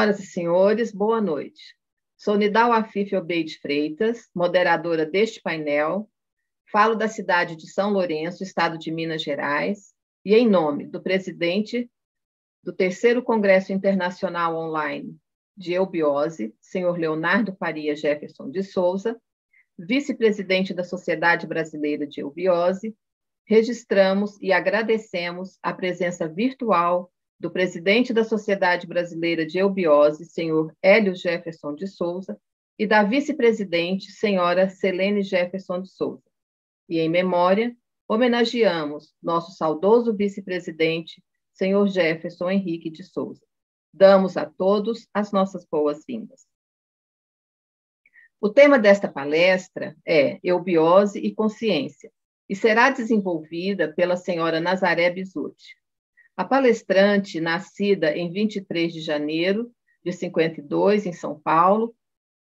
Senhoras e senhores, boa noite. Sou Nidal Afif Obeide Freitas, moderadora deste painel. Falo da cidade de São Lourenço, estado de Minas Gerais, e em nome do presidente do Terceiro Congresso Internacional Online de Eubiose, senhor Leonardo Faria Jefferson de Souza, vice-presidente da Sociedade Brasileira de Eubiose, registramos e agradecemos a presença virtual do presidente da Sociedade Brasileira de Eubiose, senhor Hélio Jefferson de Souza, e da vice-presidente, senhora Selene Jefferson de Souza. E em memória, homenageamos nosso saudoso vice-presidente, senhor Jefferson Henrique de Souza. Damos a todos as nossas boas-vindas. O tema desta palestra é Eubiose e Consciência e será desenvolvida pela senhora Nazaré Bizuti. A palestrante, nascida em 23 de janeiro de 52, em São Paulo,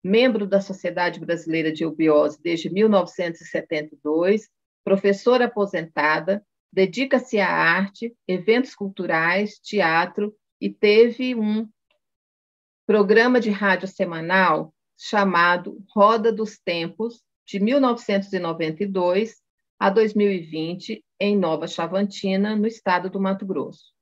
membro da Sociedade Brasileira de Eubiose desde 1972, professora aposentada, dedica-se à arte, eventos culturais, teatro e teve um programa de rádio semanal chamado Roda dos Tempos, de 1992 a 2020, em Nova Chavantina, no estado do Mato Grosso.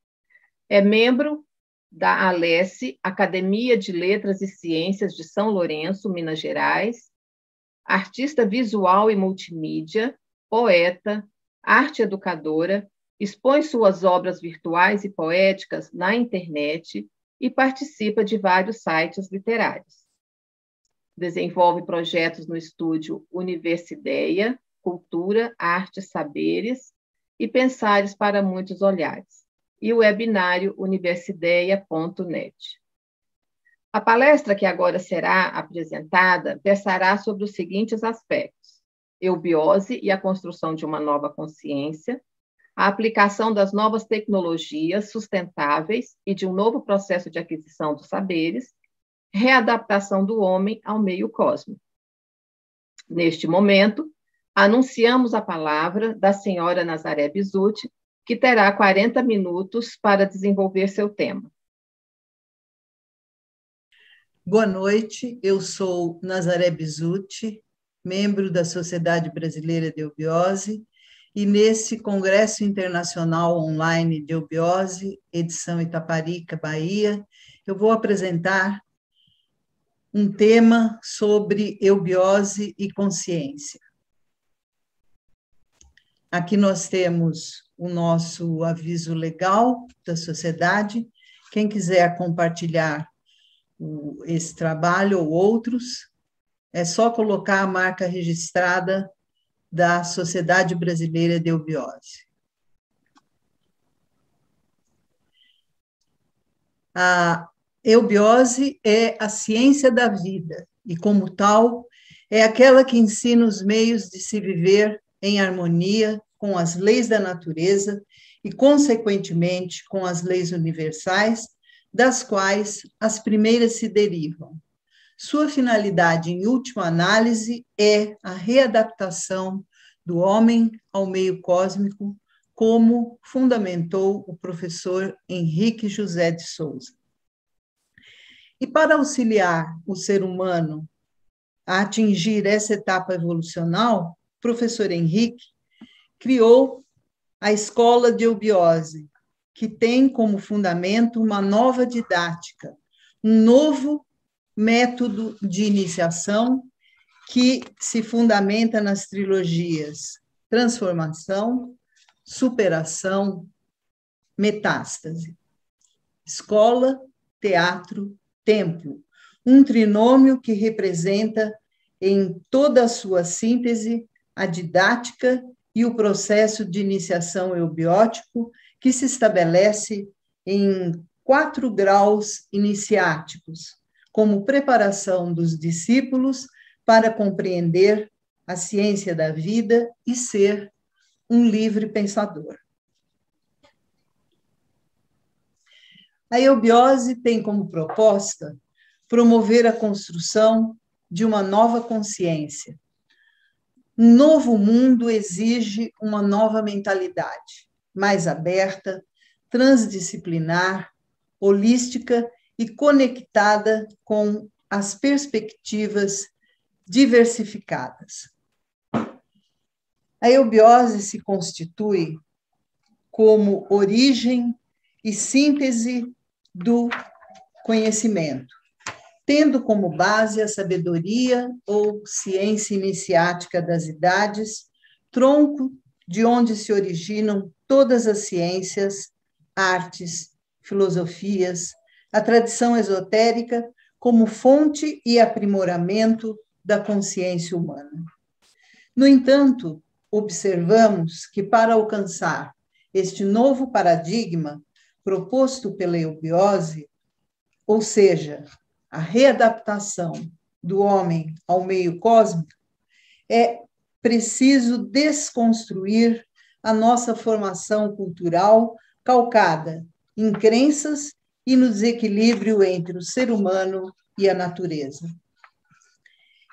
É membro da Alesse, Academia de Letras e Ciências de São Lourenço, Minas Gerais, artista visual e multimídia, poeta, arte educadora, expõe suas obras virtuais e poéticas na internet e participa de vários sites literários. Desenvolve projetos no estúdio Universideia, Cultura, Arte, Saberes e Pensares para Muitos Olhares, e o webinário universideia.net. A palestra que agora será apresentada versará sobre os seguintes aspectos: eubiose e a construção de uma nova consciência, a aplicação das novas tecnologias sustentáveis e de um novo processo de aquisição dos saberes, readaptação do homem ao meio cósmico. Neste momento, anunciamos a palavra da senhora Nazaré Bizuti, que terá 40 minutos para desenvolver seu tema. Boa noite, eu sou Nazaré Bizuti, membro da Sociedade Brasileira de Eubiose, e nesse Congresso Internacional Online de Eubiose, edição Itaparica, Bahia, eu vou apresentar um tema sobre eubiose e consciência. Aqui nós temos o nosso aviso legal da sociedade. Quem quiser compartilhar esse trabalho ou outros, é só colocar a marca registrada da Sociedade Brasileira de Eubiose. A eubiose é a ciência da vida e, como tal, é aquela que ensina os meios de se viver em harmonia com as leis da natureza e, consequentemente, com as leis universais, das quais as primeiras se derivam. Sua finalidade, em última análise, é a readaptação do homem ao meio cósmico, como fundamentou o professor Henrique José de Souza. E para auxiliar o ser humano a atingir essa etapa evolucional, professor Henrique criou a Escola de Eubiose, que tem como fundamento uma nova didática, um novo método de iniciação que se fundamenta nas trilogias transformação, superação, metástase. Escola, teatro, templo, um trinômio que representa em toda a sua síntese a didática e o processo de iniciação eubiótico, que se estabelece em quatro graus iniciáticos, como preparação dos discípulos para compreender a ciência da vida e ser um livre pensador. A eubiose tem como proposta promover a construção de uma nova consciência, um novo mundo exige uma nova mentalidade, mais aberta, transdisciplinar, holística e conectada com as perspectivas diversificadas. A eubiose se constitui como origem e síntese do conhecimento, tendo como base a sabedoria ou ciência iniciática das idades, tronco de onde se originam todas as ciências, artes, filosofias, a tradição esotérica como fonte e aprimoramento da consciência humana. No entanto, observamos que para alcançar este novo paradigma proposto pela eubiose, ou seja, a readaptação do homem ao meio cósmico, é preciso desconstruir a nossa formação cultural calcada em crenças e no desequilíbrio entre o ser humano e a natureza.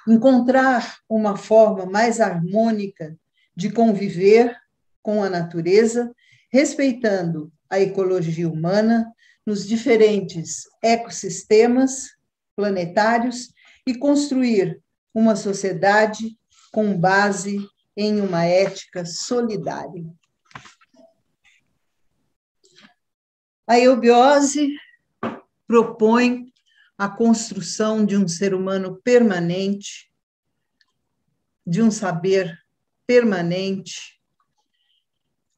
Encontrar uma forma mais harmônica de conviver com a natureza, respeitando a ecologia humana nos diferentes ecossistemas planetários e construir uma sociedade com base em uma ética solidária. A eubiose propõe a construção de um ser humano permanente, de um saber permanente,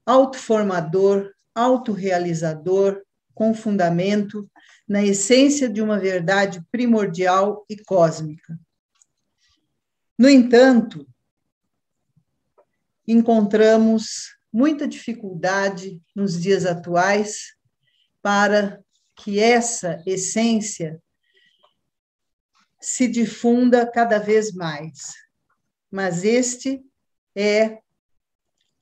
autoformador, autorrealizador, com fundamento na essência de uma verdade primordial e cósmica. No entanto, encontramos muita dificuldade nos dias atuais para que essa essência se difunda cada vez mais. Mas este é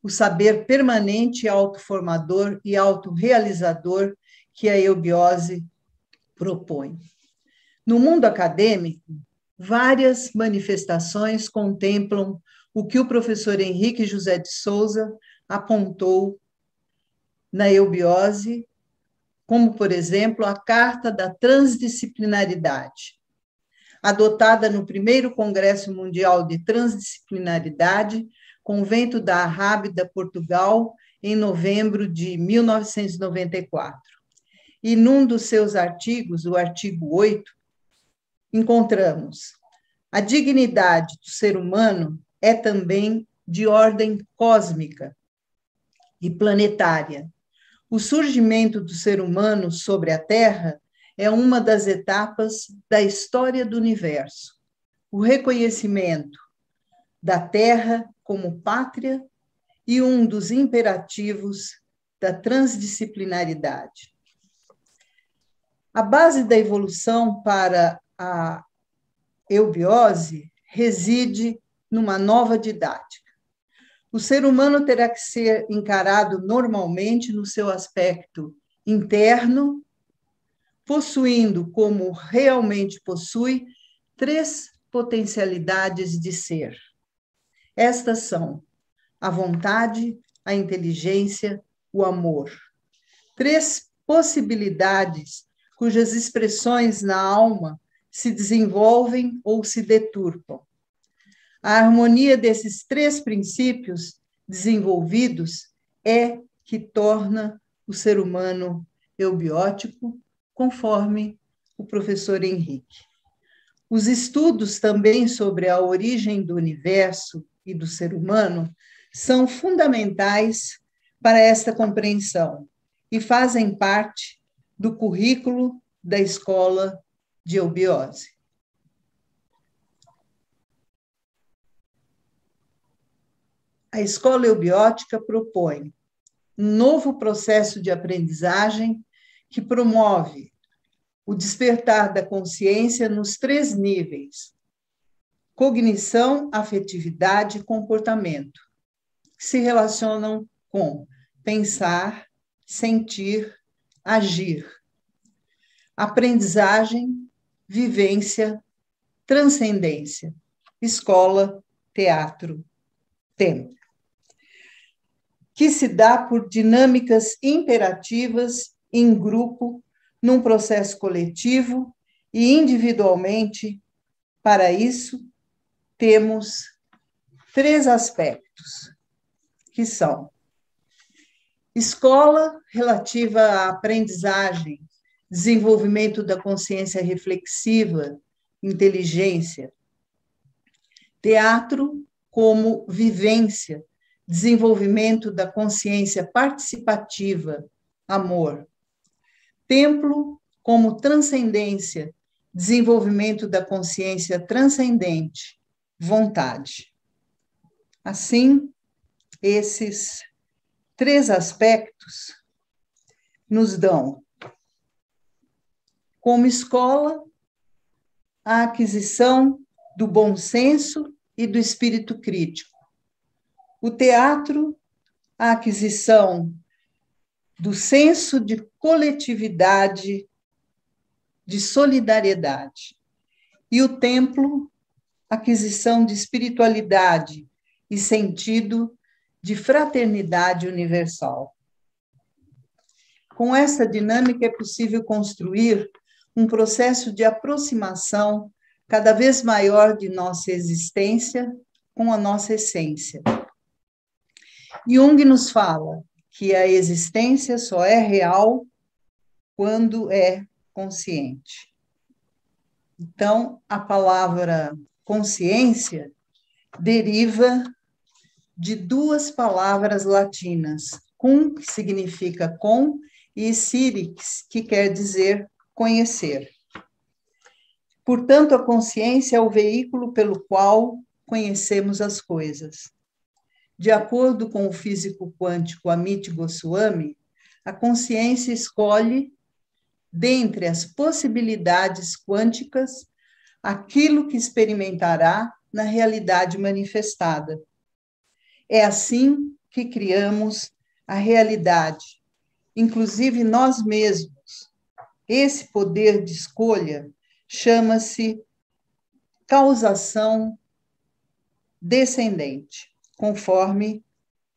o saber permanente, autoformador e autorrealizador que a eubiose propõe. No mundo acadêmico, várias manifestações contemplam o que o professor Henrique José de Souza apontou na eubiose, como, por exemplo, a Carta da Transdisciplinaridade, adotada no primeiro Congresso Mundial de Transdisciplinaridade, Convento da Arrábida, Portugal, em novembro de 1994. E num dos seus artigos, o artigo 8, encontramos a dignidade do ser humano é também de ordem cósmica e planetária. O surgimento do ser humano sobre a Terra é uma das etapas da história do universo. O reconhecimento da Terra como pátria e um dos imperativos da transdisciplinaridade. A base da evolução para a eubiose reside numa nova didática. O ser humano terá que ser encarado normalmente no seu aspecto interno possuindo como realmente possui três potencialidades de ser. Estas são a vontade, a inteligência, o amor. Três possibilidades cujas expressões na alma se desenvolvem ou se deturpam. A harmonia desses três princípios desenvolvidos é que torna o ser humano eubiótico conforme o professor Henrique. Os estudos também sobre a origem do universo e do ser humano são fundamentais para esta compreensão e fazem parte do currículo da escola de eubiose. A escola eubiótica propõe um novo processo de aprendizagem que promove o despertar da consciência nos três níveis: cognição, afetividade e comportamento, que se relacionam com pensar, sentir, agir. Aprendizagem, vivência, transcendência, escola, teatro, tempo. Que se dá por dinâmicas imperativas em grupo num processo coletivo e individualmente. Para isso, temos três aspectos, que são escola relativa à aprendizagem, desenvolvimento da consciência reflexiva, inteligência, teatro como vivência, desenvolvimento da consciência participativa, amor, templo como transcendência, desenvolvimento da consciência transcendente, vontade. Assim, esses três aspectos nos dão, como escola, a aquisição do bom senso e do espírito crítico. O teatro, a aquisição do senso de coletividade, de solidariedade. E o templo, aquisição de espiritualidade e sentido de fraternidade universal. Com essa dinâmica é possível construir um processo de aproximação cada vez maior de nossa existência com a nossa essência. Jung nos fala que a existência só é real quando é consciente. Então, a palavra consciência deriva de duas palavras latinas, cum, que significa com, e sirix, que quer dizer conhecer. Portanto, a consciência é o veículo pelo qual conhecemos as coisas. De acordo com o físico quântico Amit Goswami, a consciência escolhe, dentre as possibilidades quânticas, aquilo que experimentará na realidade manifestada é assim que criamos a realidade, inclusive nós mesmos. Esse poder de escolha chama-se causação descendente, conforme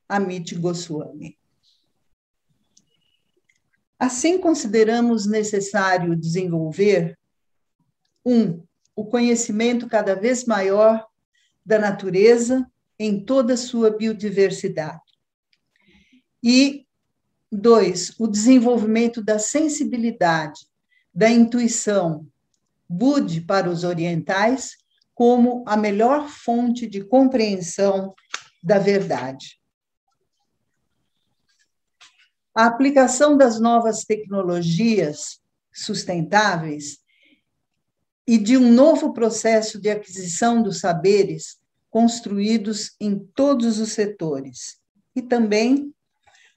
Amit Goswami. Assim, consideramos necessário desenvolver um, o conhecimento cada vez maior da natureza em toda a sua biodiversidade. E, dois, o desenvolvimento da sensibilidade, da intuição, Budi para os orientais, como a melhor fonte de compreensão da verdade. A aplicação das novas tecnologias sustentáveis e de um novo processo de aquisição dos saberes construídos em todos os setores e também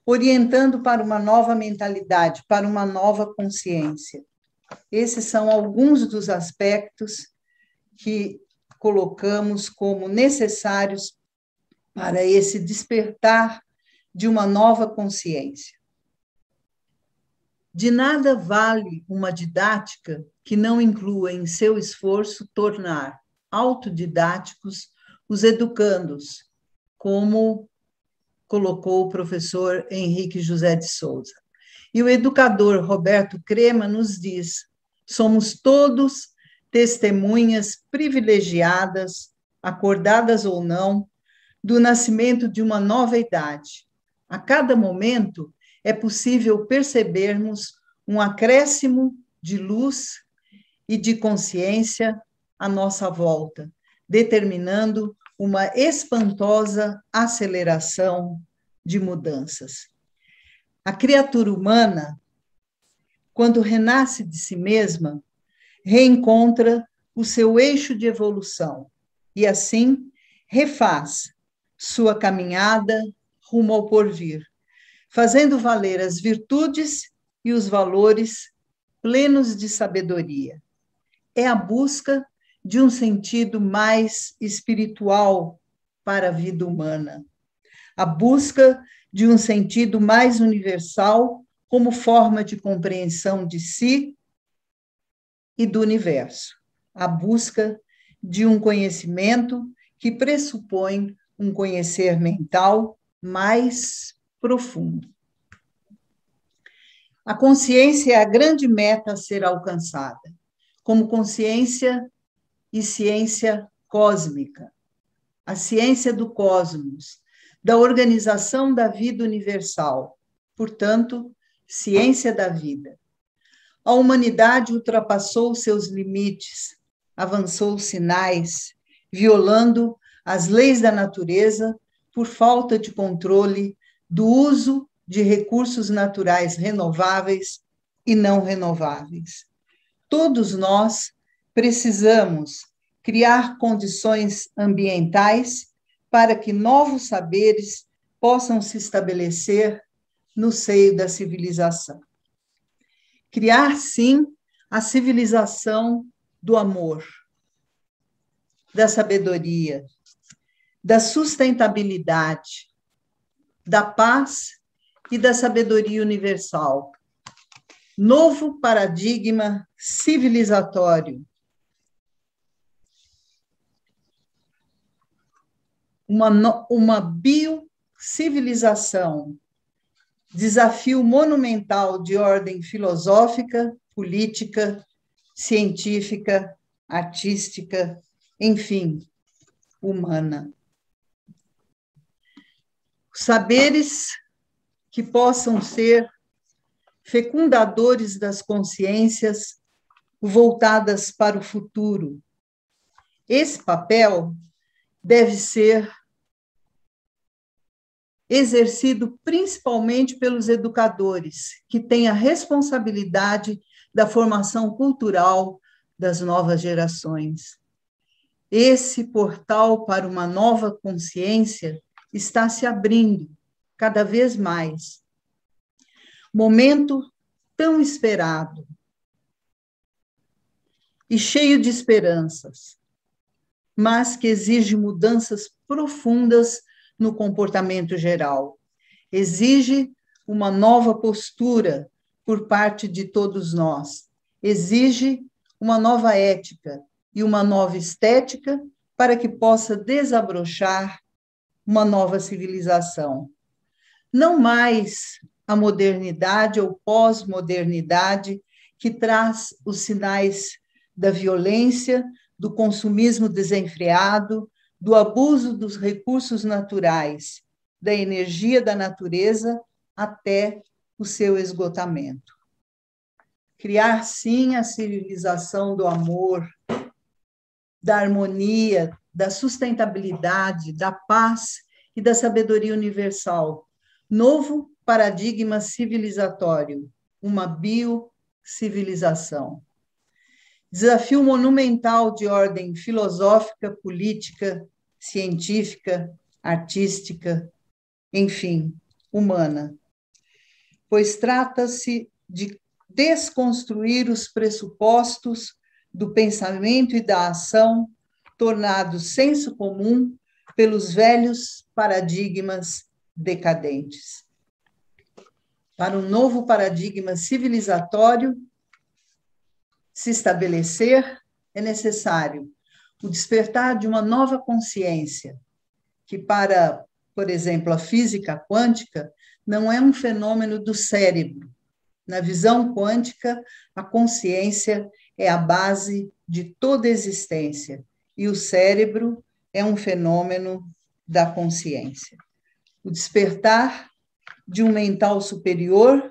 orientando para uma nova mentalidade, para uma nova consciência. Esses são alguns dos aspectos que colocamos como necessários para esse despertar de uma nova consciência. De nada vale uma didática que não inclua em seu esforço tornar autodidáticos os educandos, como colocou o professor Henrique José de Souza. E o educador Roberto Crema nos diz: somos todos testemunhas privilegiadas, acordadas ou não, do nascimento de uma nova idade. A cada momento é possível percebermos um acréscimo de luz e de consciência à nossa volta, determinando uma espantosa aceleração de mudanças. A criatura humana, quando renasce de si mesma, reencontra o seu eixo de evolução e, assim, refaz sua caminhada rumo ao porvir, fazendo valer as virtudes e os valores plenos de sabedoria. É a busca de um sentido mais espiritual para a vida humana. A busca de um sentido mais universal como forma de compreensão de si e do universo. A busca de um conhecimento que pressupõe um conhecer mental mais profundo. A consciência é a grande meta a ser alcançada, como consciência e ciência cósmica, a ciência do cosmos, da organização da vida universal, portanto, ciência da vida. A humanidade ultrapassou seus limites, avançou sinais, violando as leis da natureza por falta de controle do uso de recursos naturais renováveis e não renováveis. Todos nós precisamos criar condições ambientais para que novos saberes possam se estabelecer no seio da civilização. Criar, sim, a civilização do amor, da sabedoria, da sustentabilidade, da paz e da sabedoria universal. Novo paradigma civilizatório. Uma, uma biocivilização, desafio monumental de ordem filosófica, política, científica, artística, enfim, humana. Saberes que possam ser fecundadores das consciências voltadas para o futuro. Esse papel deve ser exercido principalmente pelos educadores, que têm a responsabilidade da formação cultural das novas gerações. Esse portal para uma nova consciência está se abrindo cada vez mais. Momento tão esperado e cheio de esperanças, mas que exige mudanças profundas no comportamento geral. Exige uma nova postura por parte de todos nós. Exige uma nova ética e uma nova estética para que possa desabrochar uma nova civilização. Não mais a modernidade ou pós-modernidade que traz os sinais da violência, do consumismo desenfreado, do abuso dos recursos naturais, da energia da natureza até o seu esgotamento. Criar, sim, a civilização do amor, da harmonia, da sustentabilidade, da paz e da sabedoria universal. Novo paradigma civilizatório, uma biocivilização desafio monumental de ordem filosófica, política, científica, artística, enfim, humana. Pois trata-se de desconstruir os pressupostos do pensamento e da ação, tornados senso comum pelos velhos paradigmas decadentes. Para um novo paradigma civilizatório, se estabelecer, é necessário o despertar de uma nova consciência, que para, por exemplo, a física quântica, não é um fenômeno do cérebro. Na visão quântica, a consciência é a base de toda existência e o cérebro é um fenômeno da consciência. O despertar de um mental superior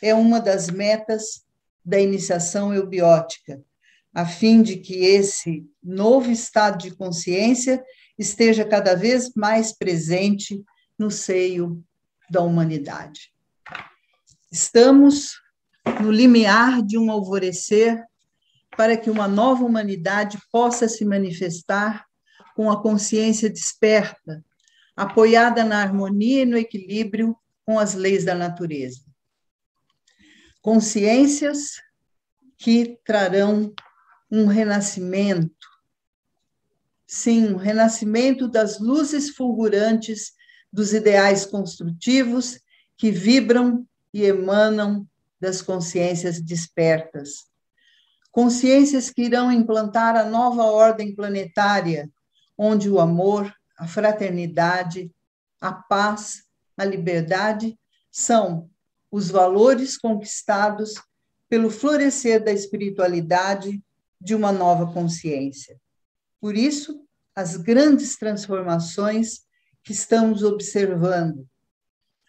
é uma das metas da iniciação eubiótica, a fim de que esse novo estado de consciência esteja cada vez mais presente no seio da humanidade. Estamos no limiar de um alvorecer para que uma nova humanidade possa se manifestar com a consciência desperta, apoiada na harmonia e no equilíbrio com as leis da natureza consciências que trarão um renascimento. Sim, um renascimento das luzes fulgurantes dos ideais construtivos que vibram e emanam das consciências despertas. Consciências que irão implantar a nova ordem planetária, onde o amor, a fraternidade, a paz, a liberdade são os valores conquistados pelo florescer da espiritualidade de uma nova consciência. Por isso, as grandes transformações que estamos observando,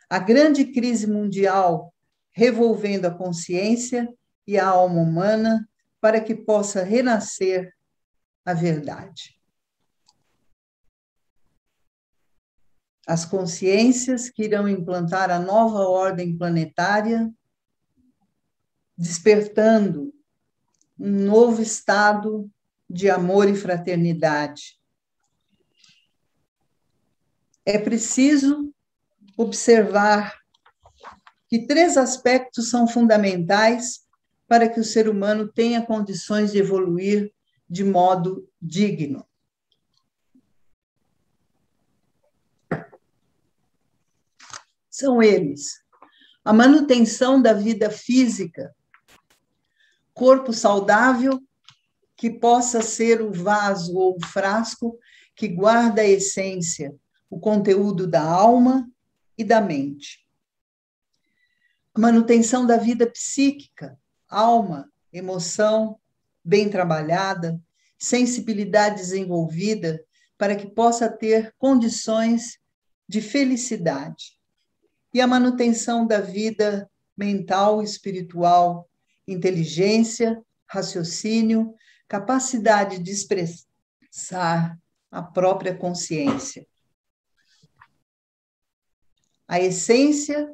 a grande crise mundial revolvendo a consciência e a alma humana para que possa renascer a verdade. As consciências que irão implantar a nova ordem planetária, despertando um novo estado de amor e fraternidade. É preciso observar que três aspectos são fundamentais para que o ser humano tenha condições de evoluir de modo digno. São eles: a manutenção da vida física, corpo saudável que possa ser o vaso ou o frasco que guarda a essência, o conteúdo da alma e da mente. A manutenção da vida psíquica, alma, emoção bem trabalhada, sensibilidade desenvolvida, para que possa ter condições de felicidade. E a manutenção da vida mental, espiritual, inteligência, raciocínio, capacidade de expressar a própria consciência. A essência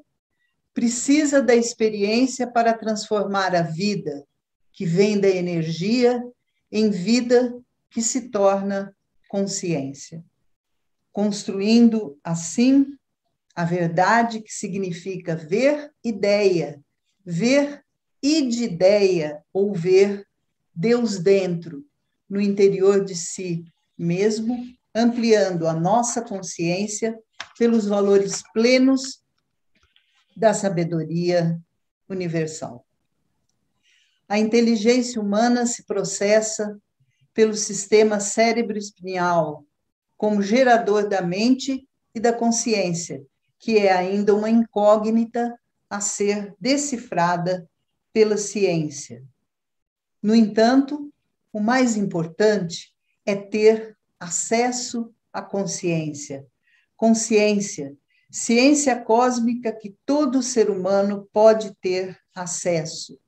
precisa da experiência para transformar a vida, que vem da energia, em vida que se torna consciência, construindo assim a verdade que significa ver ideia, ver id ideia ou ver Deus dentro, no interior de si mesmo, ampliando a nossa consciência pelos valores plenos da sabedoria universal. A inteligência humana se processa pelo sistema cérebro-espinhal, como gerador da mente e da consciência, que é ainda uma incógnita a ser decifrada pela ciência. No entanto, o mais importante é ter acesso à consciência. Consciência, ciência cósmica que todo ser humano pode ter acesso.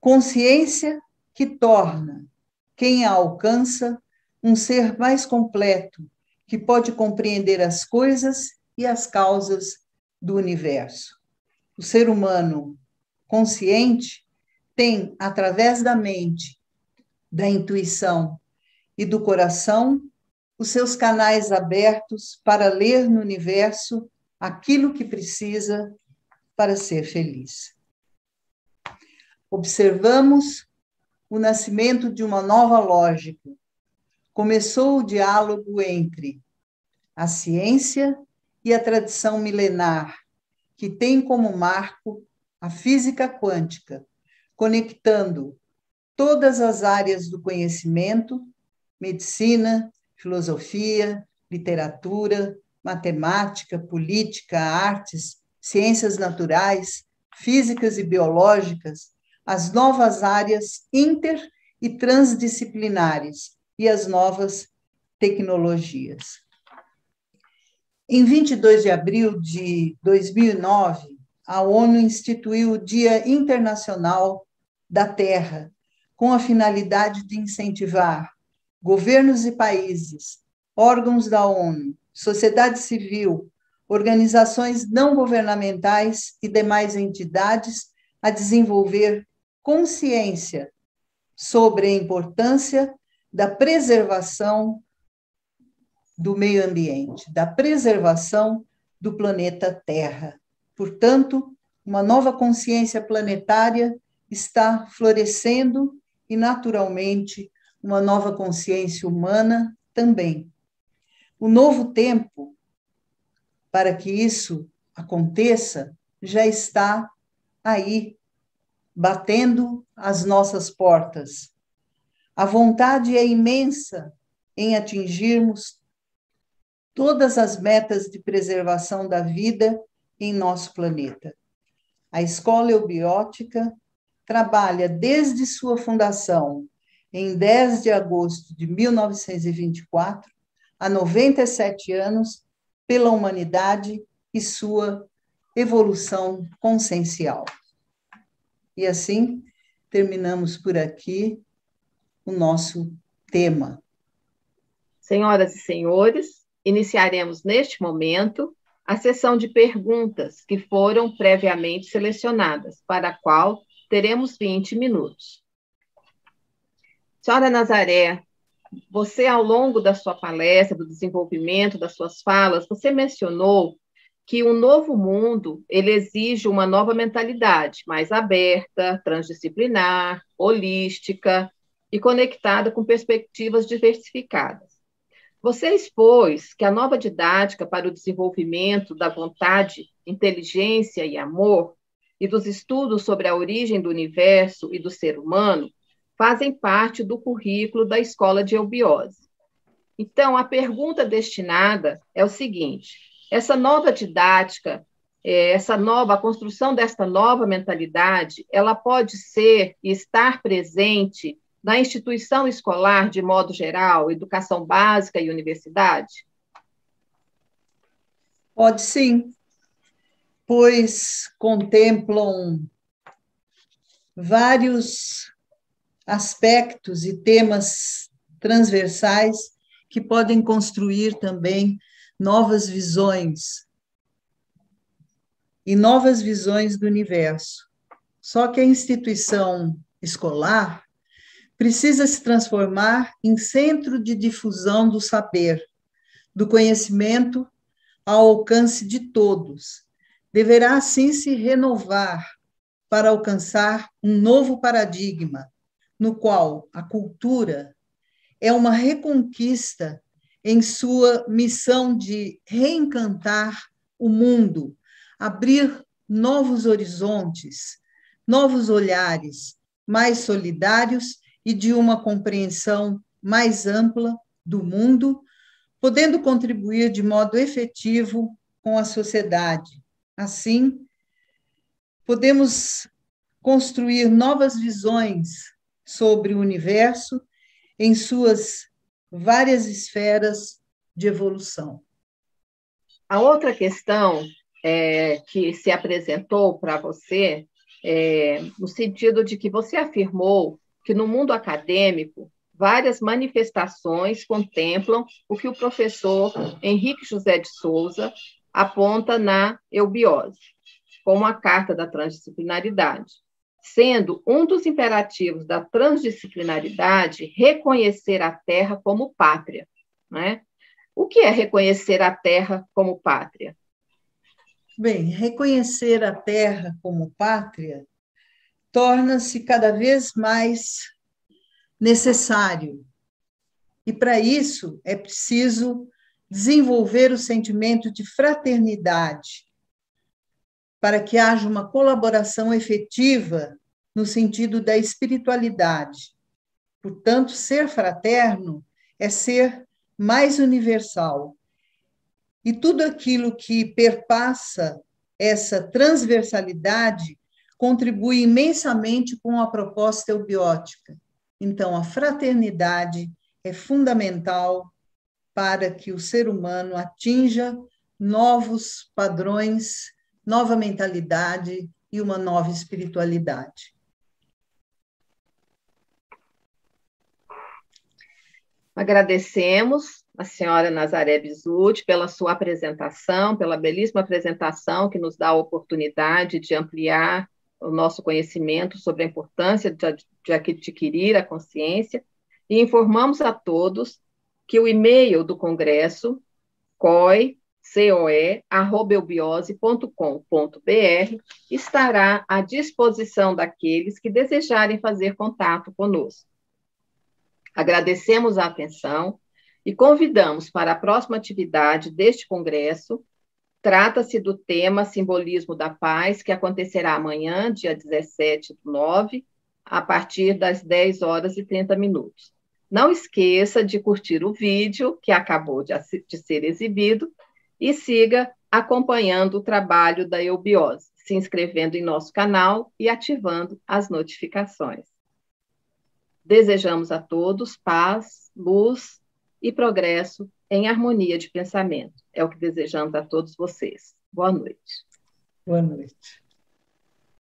Consciência que torna quem a alcança um ser mais completo, que pode compreender as coisas e as causas do universo. O ser humano consciente tem, através da mente, da intuição e do coração, os seus canais abertos para ler no universo aquilo que precisa para ser feliz. Observamos o nascimento de uma nova lógica. Começou o diálogo entre a ciência e a tradição milenar, que tem como marco a física quântica, conectando todas as áreas do conhecimento, medicina, filosofia, literatura, matemática, política, artes, ciências naturais, físicas e biológicas, as novas áreas inter e transdisciplinares e as novas tecnologias. Em 22 de abril de 2009, a ONU instituiu o Dia Internacional da Terra, com a finalidade de incentivar governos e países, órgãos da ONU, sociedade civil, organizações não governamentais e demais entidades a desenvolver consciência sobre a importância da preservação do meio ambiente, da preservação do planeta Terra. Portanto, uma nova consciência planetária está florescendo e, naturalmente, uma nova consciência humana também. O novo tempo, para que isso aconteça, já está aí, batendo as nossas portas. A vontade é imensa em atingirmos todas as metas de preservação da vida em nosso planeta. A escola eubiótica trabalha desde sua fundação, em 10 de agosto de 1924, há 97 anos, pela humanidade e sua evolução consciencial. E assim, terminamos por aqui o nosso tema. Senhoras e senhores, iniciaremos neste momento a sessão de perguntas que foram previamente selecionadas, para a qual teremos 20 minutos. Senhora Nazaré, você, ao longo da sua palestra, do desenvolvimento das suas falas, você mencionou que um novo mundo ele exige uma nova mentalidade, mais aberta, transdisciplinar, holística e conectada com perspectivas diversificadas. Você expôs que a nova didática para o desenvolvimento da vontade, inteligência e amor e dos estudos sobre a origem do universo e do ser humano fazem parte do currículo da escola de eubiose. Então, a pergunta destinada é o seguinte: essa nova didática, é, essa nova a construção desta nova mentalidade, ela pode ser e estar presente na instituição escolar de modo geral, educação básica e universidade? Pode sim, pois contemplam vários aspectos e temas transversais que podem construir também novas visões e novas visões do universo. Só que a instituição escolar precisa se transformar em centro de difusão do saber, do conhecimento ao alcance de todos. Deverá assim se renovar para alcançar um novo paradigma, no qual a cultura é uma reconquista em sua missão de reencantar o mundo, abrir novos horizontes, novos olhares, mais solidários e de uma compreensão mais ampla do mundo, podendo contribuir de modo efetivo com a sociedade. Assim, podemos construir novas visões sobre o universo em suas várias esferas de evolução. A outra questão é, que se apresentou para você, é, no sentido de que você afirmou que no mundo acadêmico várias manifestações contemplam o que o professor Henrique José de Souza aponta na eubiose, como a carta da transdisciplinaridade sendo um dos imperativos da transdisciplinaridade reconhecer a terra como pátria. Né? O que é reconhecer a terra como pátria? Bem, reconhecer a terra como pátria torna-se cada vez mais necessário. E para isso é preciso desenvolver o sentimento de fraternidade, para que haja uma colaboração efetiva no sentido da espiritualidade. Portanto, ser fraterno é ser mais universal. E tudo aquilo que perpassa essa transversalidade contribui imensamente com a proposta eubiótica. Então, a fraternidade é fundamental para que o ser humano atinja novos padrões nova mentalidade e uma nova espiritualidade. Agradecemos a senhora Nazaré Bizuti pela sua apresentação, pela belíssima apresentação que nos dá a oportunidade de ampliar o nosso conhecimento sobre a importância de, adquirir a consciência e informamos a todos que o e-mail do Congresso, COI, coe.eubiose.com.br estará à disposição daqueles que desejarem fazer contato conosco. Agradecemos a atenção e convidamos para a próxima atividade deste congresso. Trata-se do tema Simbolismo da Paz, que acontecerá amanhã, dia 17 do 9, a partir das 10 horas e 30 minutos. Não esqueça de curtir o vídeo que acabou de, de ser exibido e siga acompanhando o trabalho da eubiose, se inscrevendo em nosso canal e ativando as notificações. Desejamos a todos paz, luz e progresso em harmonia de pensamento. É o que desejamos a todos vocês. Boa noite. Boa noite.